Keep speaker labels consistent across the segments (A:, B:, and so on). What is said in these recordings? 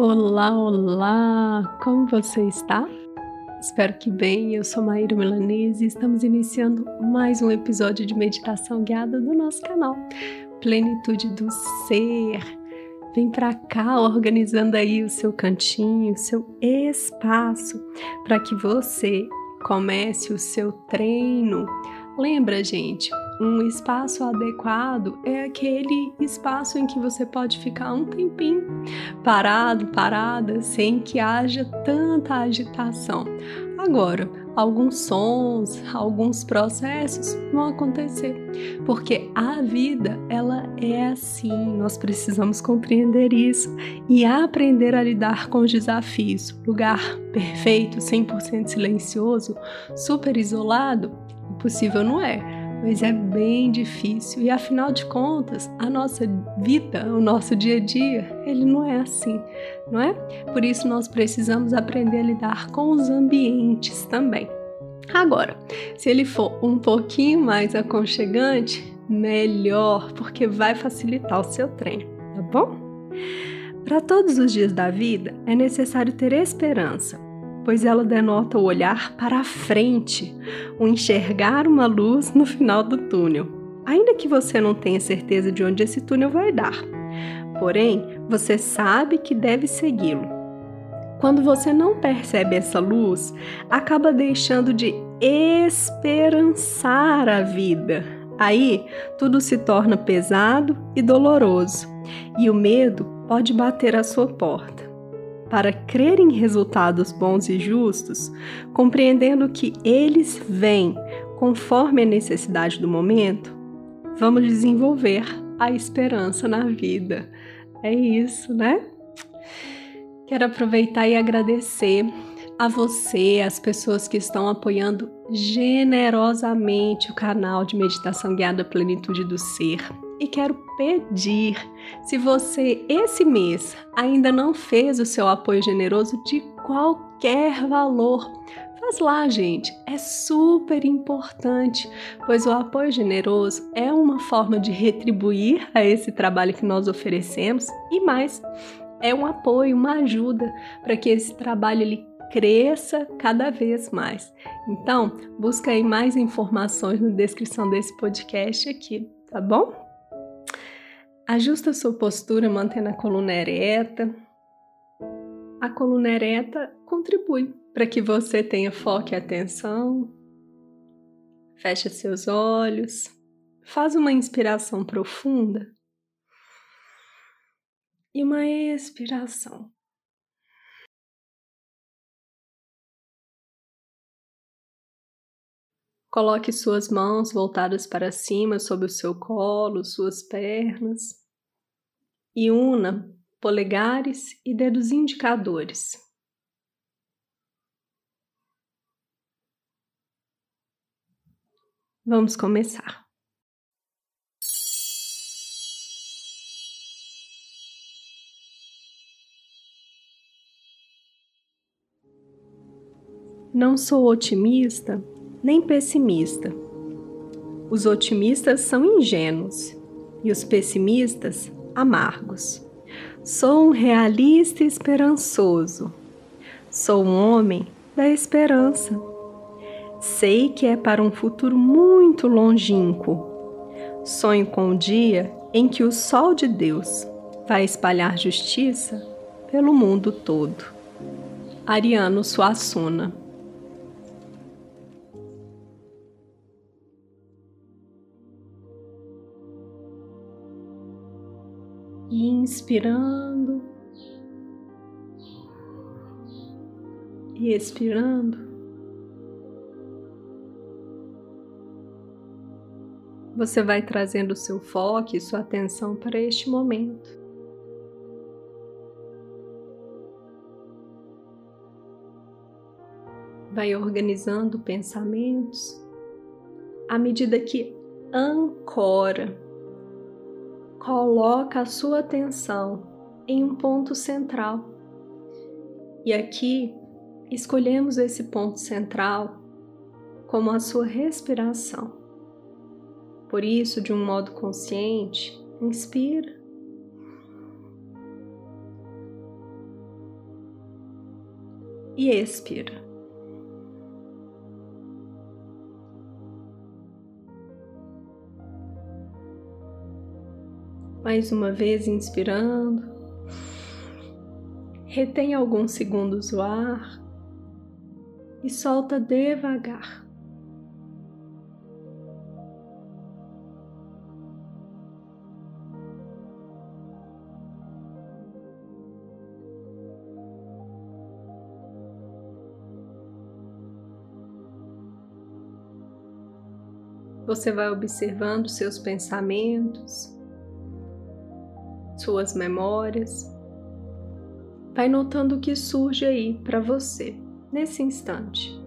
A: Olá, olá! Como você está? Espero que bem. Eu sou Maíra Milanese e estamos iniciando mais um episódio de meditação guiada do nosso canal Plenitude do Ser. Vem para cá organizando aí o seu cantinho, o seu espaço para que você comece o seu treino. Lembra, gente, um espaço adequado é aquele espaço em que você pode ficar um tempinho parado, parada, sem que haja tanta agitação. Agora, alguns sons, alguns processos vão acontecer, porque a vida ela é assim. Nós precisamos compreender isso e aprender a lidar com os desafios. Lugar perfeito, 100% silencioso, super isolado, impossível não é mas é bem difícil e afinal de contas, a nossa vida, o nosso dia a dia, ele não é assim, não é? Por isso nós precisamos aprender a lidar com os ambientes também. Agora, se ele for um pouquinho mais aconchegante, melhor, porque vai facilitar o seu treino, tá bom? Para todos os dias da vida é necessário ter esperança pois ela denota o olhar para a frente, o enxergar uma luz no final do túnel, ainda que você não tenha certeza de onde esse túnel vai dar. Porém, você sabe que deve segui-lo. Quando você não percebe essa luz, acaba deixando de esperançar a vida. Aí, tudo se torna pesado e doloroso, e o medo pode bater à sua porta para crer em resultados bons e justos, compreendendo que eles vêm conforme a necessidade do momento, vamos desenvolver a esperança na vida. É isso, né? Quero aproveitar e agradecer a você, as pessoas que estão apoiando generosamente o canal de Meditação Guiada Plenitude do Ser e quero pedir, se você esse mês ainda não fez o seu apoio generoso de qualquer valor, faz lá, gente. É super importante, pois o apoio generoso é uma forma de retribuir a esse trabalho que nós oferecemos e mais, é um apoio, uma ajuda para que esse trabalho ele cresça cada vez mais. Então, busca aí mais informações na descrição desse podcast aqui, tá bom? Ajusta sua postura mantendo a coluna ereta. A coluna ereta contribui para que você tenha foco e atenção. Feche seus olhos. Faz uma inspiração profunda e uma expiração. Coloque suas mãos voltadas para cima sobre o seu colo, suas pernas e una polegares e dedos indicadores. Vamos começar. Não sou otimista nem pessimista. Os otimistas são ingênuos e os pessimistas amargos. Sou um realista esperançoso. Sou um homem da esperança. Sei que é para um futuro muito longínquo. Sonho com o dia em que o sol de Deus vai espalhar justiça pelo mundo todo. Ariano Suassuna inspirando e expirando. Você vai trazendo o seu foco e sua atenção para este momento. Vai organizando pensamentos à medida que ancora coloca a sua atenção em um ponto central. E aqui escolhemos esse ponto central como a sua respiração. Por isso, de um modo consciente, inspira e expira. Mais uma vez, inspirando. Retém alguns segundos o ar e solta devagar. Você vai observando seus pensamentos, suas memórias. Vai notando o que surge aí para você nesse instante.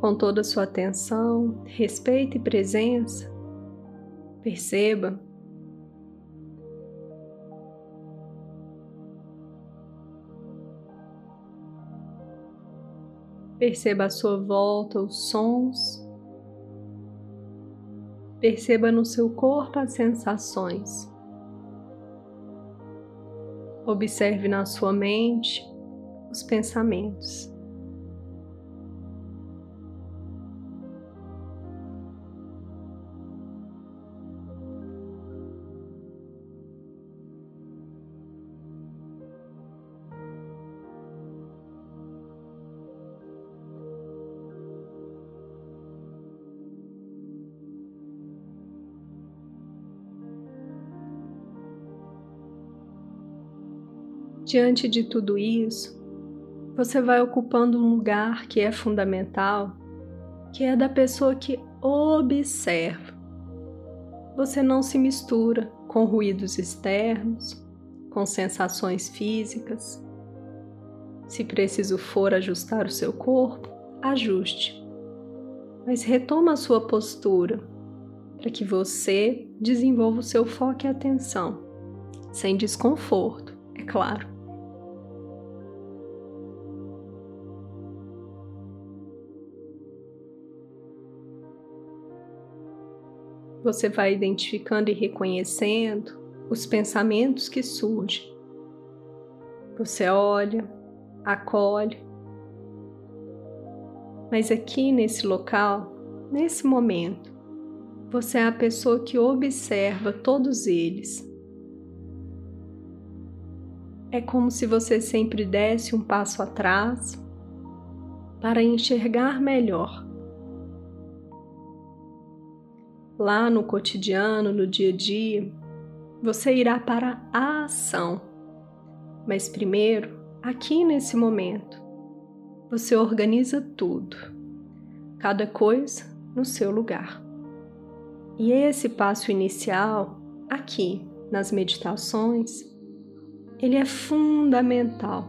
A: Com toda a sua atenção, respeito e presença, perceba Perceba à sua volta os sons. Perceba no seu corpo as sensações. Observe na sua mente os pensamentos. Diante de tudo isso, você vai ocupando um lugar que é fundamental, que é da pessoa que observa. Você não se mistura com ruídos externos, com sensações físicas. Se preciso for ajustar o seu corpo, ajuste. Mas retoma a sua postura para que você desenvolva o seu foco e atenção, sem desconforto, é claro. Você vai identificando e reconhecendo os pensamentos que surgem. Você olha, acolhe. Mas aqui nesse local, nesse momento, você é a pessoa que observa todos eles. É como se você sempre desse um passo atrás para enxergar melhor lá no cotidiano, no dia a dia, você irá para a ação. Mas primeiro, aqui nesse momento, você organiza tudo, cada coisa no seu lugar. E esse passo inicial, aqui nas meditações, ele é fundamental.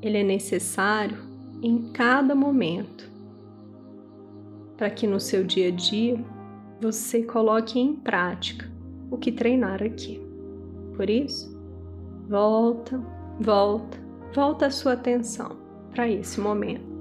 A: Ele é necessário em cada momento para que no seu dia a dia você coloque em prática o que treinar aqui. Por isso, volta, volta, volta a sua atenção para esse momento.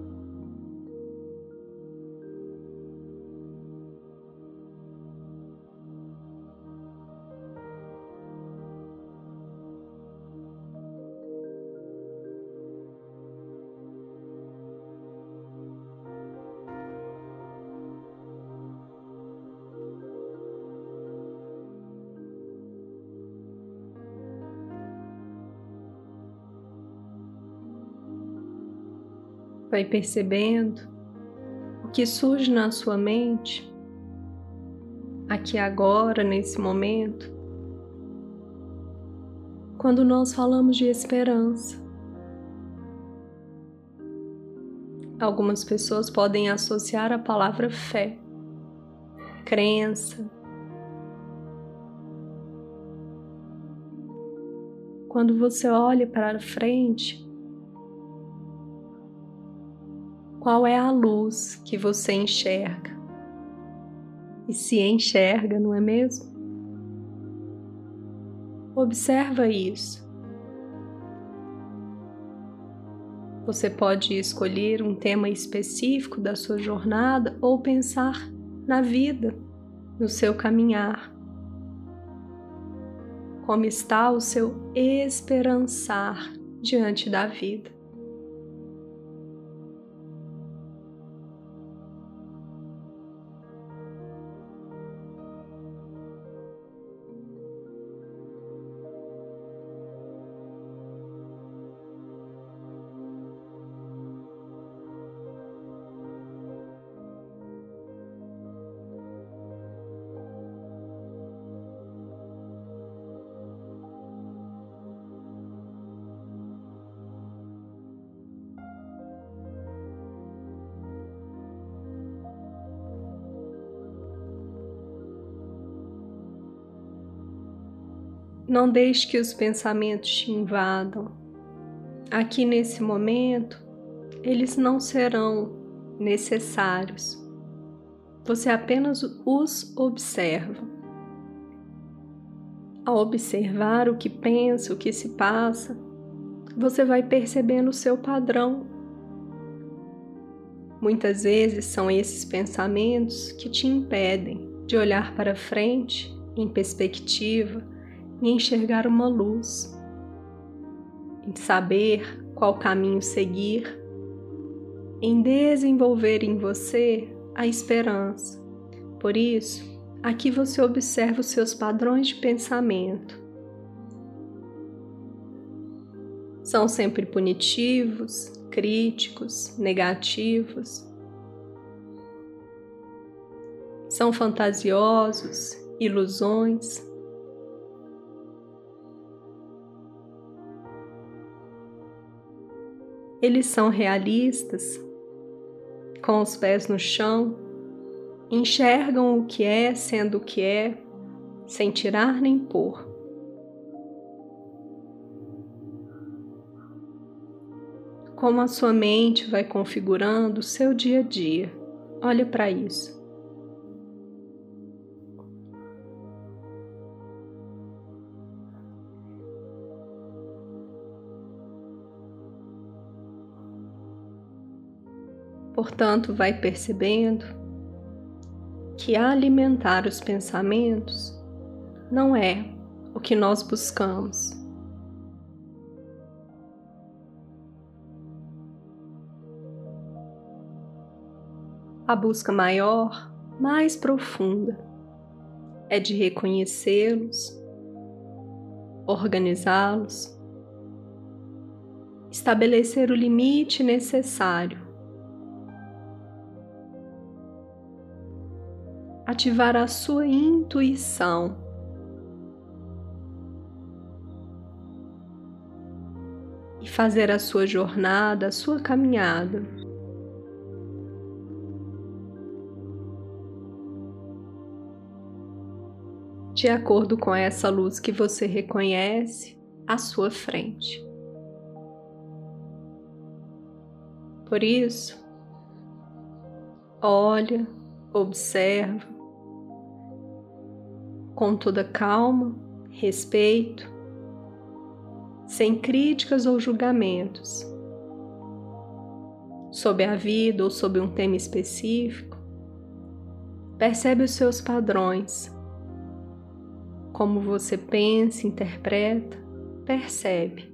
A: Vai percebendo o que surge na sua mente, aqui agora, nesse momento, quando nós falamos de esperança. Algumas pessoas podem associar a palavra fé, crença. Quando você olha para frente, qual é a luz que você enxerga. E se enxerga, não é mesmo? Observa isso. Você pode escolher um tema específico da sua jornada ou pensar na vida, no seu caminhar. como está o seu esperançar diante da vida. Não deixe que os pensamentos te invadam. Aqui nesse momento, eles não serão necessários. Você apenas os observa. Ao observar o que pensa, o que se passa, você vai percebendo o seu padrão. Muitas vezes são esses pensamentos que te impedem de olhar para frente em perspectiva e enxergar uma luz, em saber qual caminho seguir, em desenvolver em você a esperança. Por isso, aqui você observa os seus padrões de pensamento. São sempre punitivos, críticos, negativos. São fantasiosos, ilusões. Eles são realistas, com os pés no chão, enxergam o que é sendo o que é, sem tirar nem pôr. Como a sua mente vai configurando o seu dia a dia. Olha para isso. Portanto, vai percebendo que alimentar os pensamentos não é o que nós buscamos. A busca maior, mais profunda, é de reconhecê-los, organizá-los, estabelecer o limite necessário ativar a sua intuição. E fazer a sua jornada, a sua caminhada. De acordo com essa luz que você reconhece à sua frente. Por isso, olha, observa, com toda calma, respeito, sem críticas ou julgamentos, sobre a vida ou sobre um tema específico, percebe os seus padrões, como você pensa, interpreta, percebe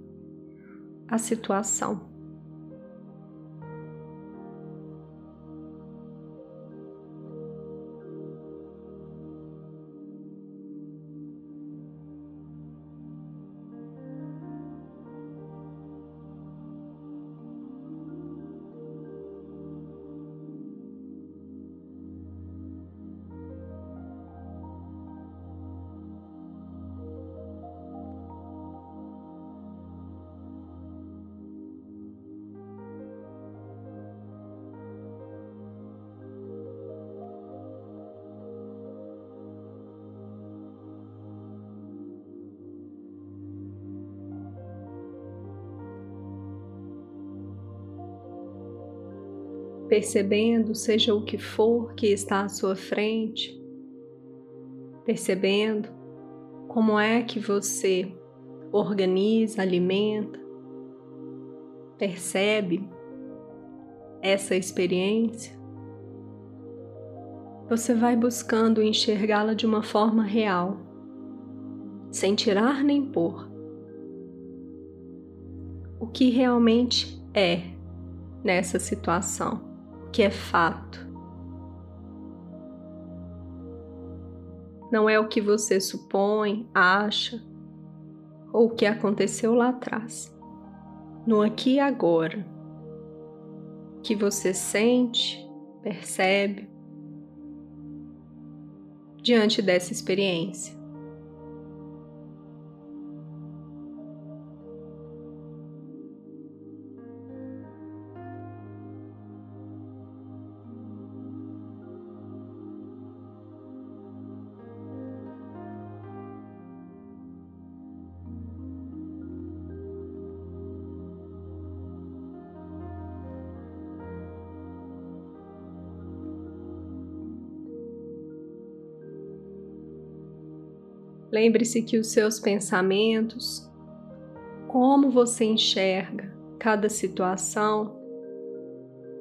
A: a situação. Percebendo, seja o que for que está à sua frente, percebendo como é que você organiza, alimenta, percebe essa experiência, você vai buscando enxergá-la de uma forma real, sem tirar nem pôr. O que realmente é nessa situação, que é fato. Não é o que você supõe, acha ou o que aconteceu lá atrás. No aqui e agora, que você sente, percebe diante dessa experiência. Lembre-se que os seus pensamentos, como você enxerga cada situação,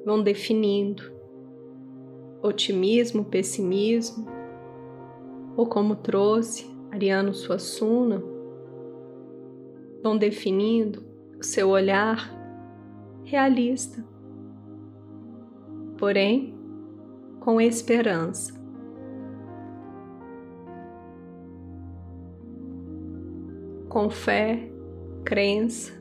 A: vão definindo otimismo, pessimismo, ou como trouxe Ariano Suassuna, vão definindo o seu olhar realista, porém com esperança. Com fé, crença,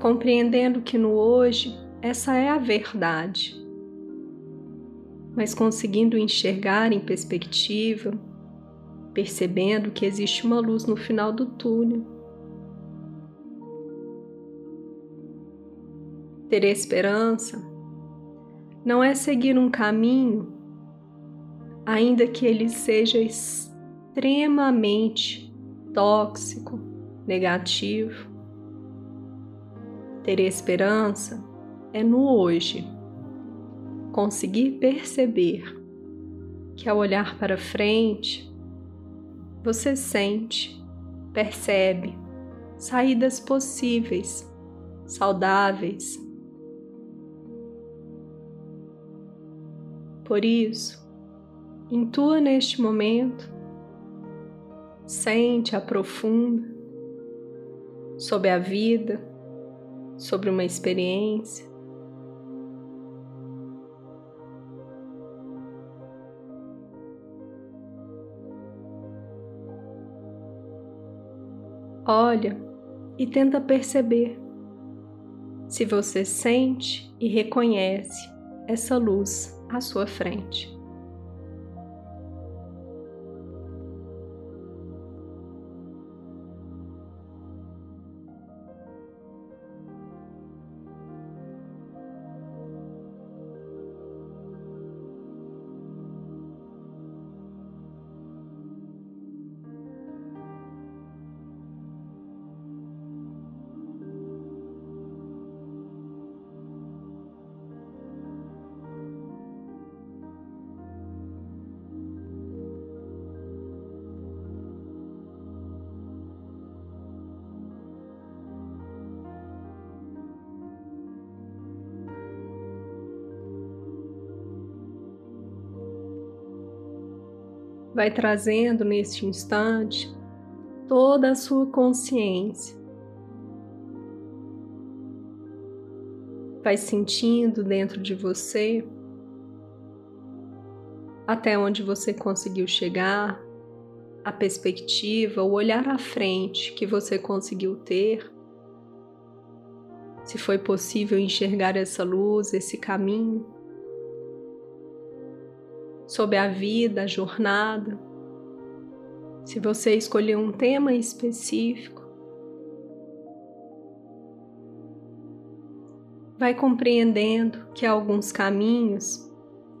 A: compreendendo que no hoje essa é a verdade, mas conseguindo enxergar em perspectiva, percebendo que existe uma luz no final do túnel. Ter esperança não é seguir um caminho, ainda que ele seja extremamente tóxico, negativo. Ter esperança é no hoje. Conseguir perceber que ao olhar para frente, você sente, percebe saídas possíveis, saudáveis. Por isso, intua neste momento Sente, aprofunda sobre a vida, sobre uma experiência. Olha e tenta perceber se você sente e reconhece essa luz à sua frente. Vai trazendo neste instante toda a sua consciência. Vai sentindo dentro de você até onde você conseguiu chegar, a perspectiva, o olhar à frente que você conseguiu ter. Se foi possível enxergar essa luz, esse caminho sobre a vida, a jornada. Se você escolher um tema específico, vai compreendendo que alguns caminhos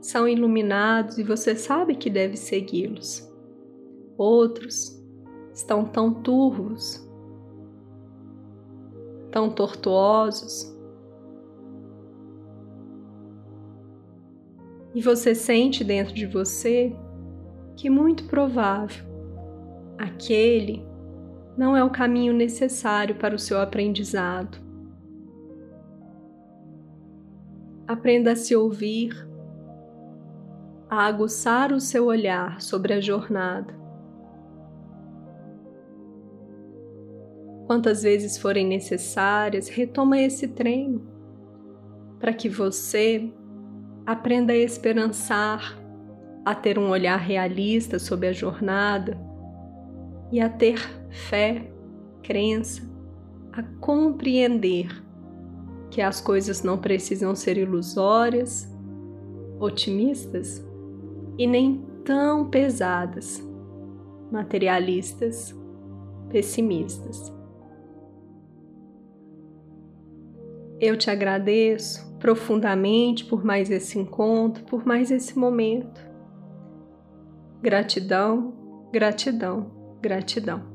A: são iluminados e você sabe que deve segui-los. Outros estão tão turvos, tão tortuosos, e você sente dentro de você que muito provável aquele não é o caminho necessário para o seu aprendizado. Aprenda a se ouvir, a aguçar o seu olhar sobre a jornada, quantas vezes forem necessárias, retoma esse treino para que você aprenda a esperançar, a ter um olhar realista sobre a jornada e a ter fé, crença, a compreender que as coisas não precisam ser ilusórias, otimistas e nem tão pesadas, materialistas, pessimistas. Eu te agradeço profundamente por mais esse encontro, por mais esse momento. Gratidão, gratidão, gratidão.